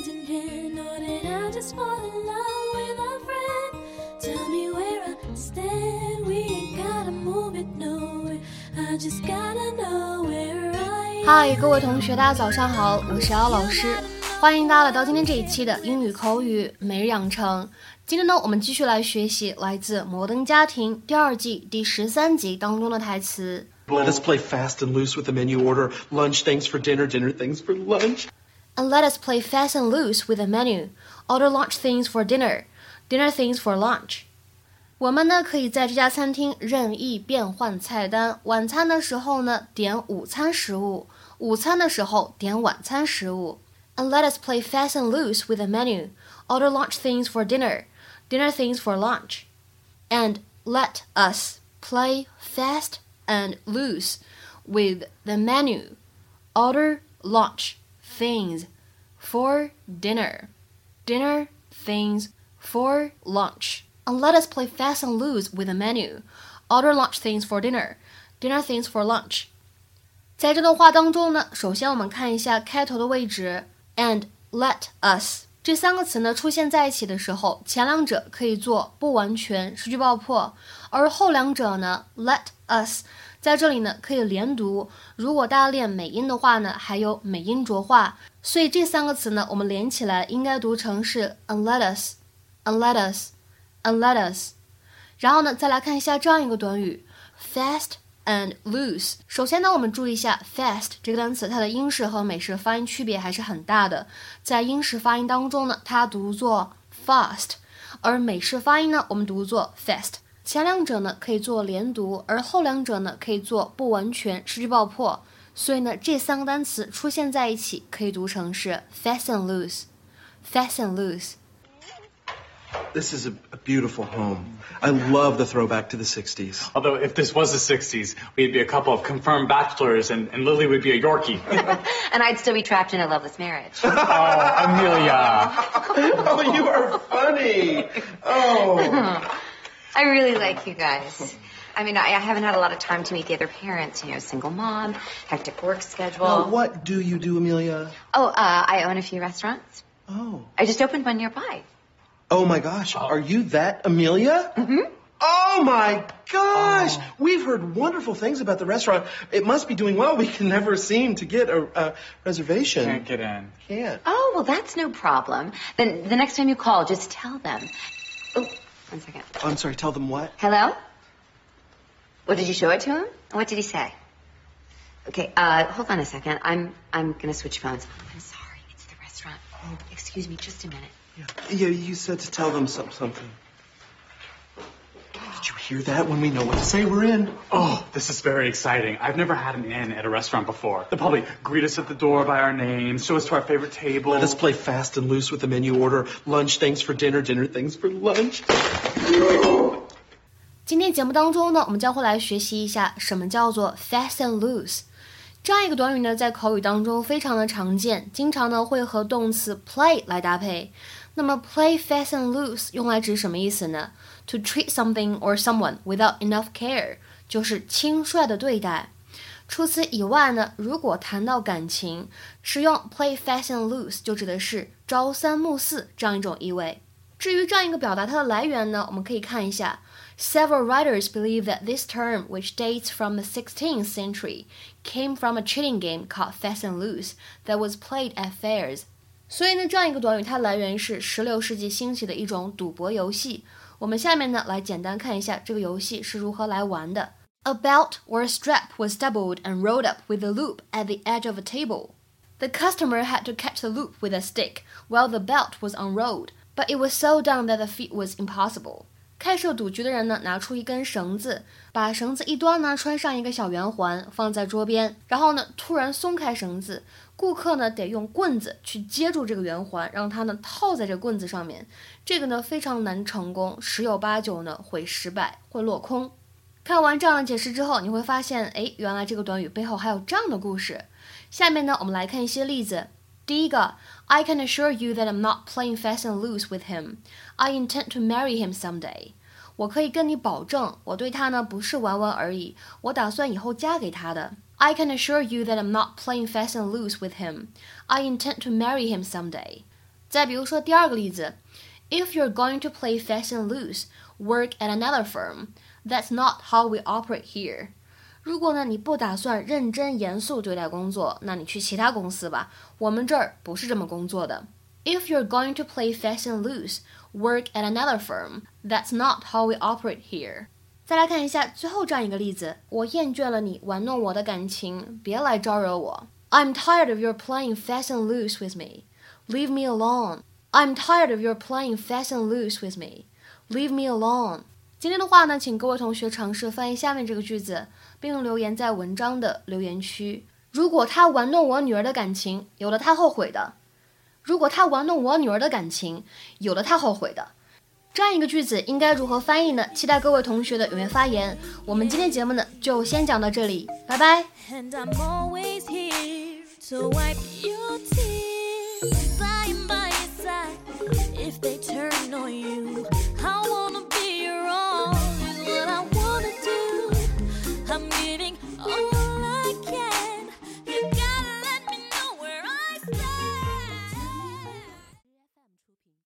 hand in hand, or did I just fall in love with a friend? Tell me where I stand. We ain't gotta move it nowhere. I just gotta know where I am. 嗨，各位同学，大家早上好，我是姚老师，欢迎大家来到今天这一期的英语口语每日养成。今天呢，我们继续来学习来自《摩登家庭》第二季第十三集当中的台词。Let us play fast and loose with the menu order. Lunch things for dinner, dinner things for lunch. And let us play fast and loose with the menu. Order lunch things for dinner, dinner things for lunch. 我们呢可以在这家餐厅任意变换菜单。晚餐的时候呢点午餐食物，午餐的时候点晚餐食物。And let us play fast and loose with the menu. Order lunch things for dinner, dinner things for lunch. And let us play fast and loose with the menu. Order lunch things for dinner, dinner things for lunch. And let us play fast and loose with the menu. Order lunch things for dinner, dinner things for lunch. 在这段话当中呢，首先我们看一下开头的位置，and let us 这三个词呢出现在一起的时候，前两者可以做不完全失去爆破，而后两者呢，let us 在这里呢可以连读。如果大家练美音的话呢，还有美音浊化，所以这三个词呢，我们连起来应该读成是 and let us，and let us，and let us。然后呢，再来看一下这样一个短语，fast and loose。首先呢，我们注意一下 fast 这个单词，它的英式和美式发音区别还是很大的。在英式发音当中呢，它读作 fast，而美式发音呢，我们读作 fast。前两者呢可以做连读，而后两者呢可以做不完全失去爆破。所以呢，这三个单词出现在一起，可以读成是 fast and loose，fast and loose。 This is a, a beautiful home. I love the throwback to the 60s. Although, if this was the 60s, we'd be a couple of confirmed bachelors, and, and Lily would be a Yorkie. And I'd still be trapped in a loveless marriage. oh, Amelia. Oh, you are funny. Oh. I really like you guys. I mean, I, I haven't had a lot of time to meet the other parents. You know, single mom, hectic work schedule. Well, what do you do, Amelia? Oh, uh, I own a few restaurants. Oh. I just opened one nearby. Oh my gosh. Are you that Amelia? Mm-hmm. Oh my gosh. Oh. We've heard wonderful things about the restaurant. It must be doing well. We can never seem to get a, a reservation. Can't get in. Can't. Oh, well, that's no problem. Then the next time you call, just tell them. Oh, one second. Oh, I'm sorry. Tell them what? Hello? What did you show it to him? What did he say? Okay, uh, hold on a second. I'm I'm gonna switch phones. I'm sorry, it's the restaurant. Oh, excuse me, just a minute. Yeah, yeah you said to tell them some, something. Did you hear that? When we know what to say, we're in. Oh, this is very exciting. I've never had an in at a restaurant before. They'll probably greet us at the door by our names, show us to our favorite table. Let us play fast and loose with the menu order. Lunch things for dinner, dinner things for lunch. 今天节目当中呢，我们将会来学习一下什么叫做 fast and loose。 这样一个短语呢，在口语当中非常的常见，经常呢会和动词 play 来搭配。那么 play fast and loose 用来指什么意思呢？To treat something or someone without enough care，就是轻率的对待。除此以外呢，如果谈到感情，使用 play fast and loose 就指的是朝三暮四这样一种意味。至于这样一个表达它的来源呢，我们可以看一下。Several writers believe that this term, which dates from the 16th century, came from a cheating game called Fast and Loose that was played at fairs. 所以呢，这样一个短语它来源是16世纪兴起的一种赌博游戏。我们下面呢来简单看一下这个游戏是如何来玩的。A belt or a strap was doubled and rolled up with a loop at the edge of a table. The customer had to catch the loop with a stick while the belt was unrolled, but it was so done that the feat was impossible. 开设赌局的人呢，拿出一根绳子，把绳子一端呢穿上一个小圆环，放在桌边，然后呢突然松开绳子，顾客呢得用棍子去接住这个圆环，让它呢套在这棍子上面，这个呢非常难成功，十有八九呢会失败，会落空。看完这样的解释之后，你会发现，哎，原来这个短语背后还有这样的故事。下面呢，我们来看一些例子。第一个，I can assure you that I'm not playing fast and loose with him. I intend to marry him someday. 我可以跟你保证，我对他呢不是玩玩而已，我打算以后嫁给他的。I can assure you that I'm not playing fast and loose with him. I intend to marry him someday. 再比如说第二个例子，If you're going to play fast and loose, work at another firm. That's not how we operate here. 如果呢你不打算认真严肃对待工作，那你去其他公司吧。我们这儿不是这么工作的。If you're going to play fast and loose, work at another firm. That's not how we operate here. 再来看一下最后这样一个例子：我厌倦了你玩弄我的感情，别来招惹我。I'm tired of your playing fast and loose with me. Leave me alone. I'm tired of your playing fast and loose with me. Leave me alone. 今天的话呢，请各位同学尝试翻译下面这个句子，并留言在文章的留言区。如果他玩弄我女儿的感情，有了他后悔的；如果他玩弄我女儿的感情，有了他后悔的。这样一个句子应该如何翻译呢？期待各位同学的踊跃发言。我们今天节目呢，就先讲到这里，拜拜。And I'm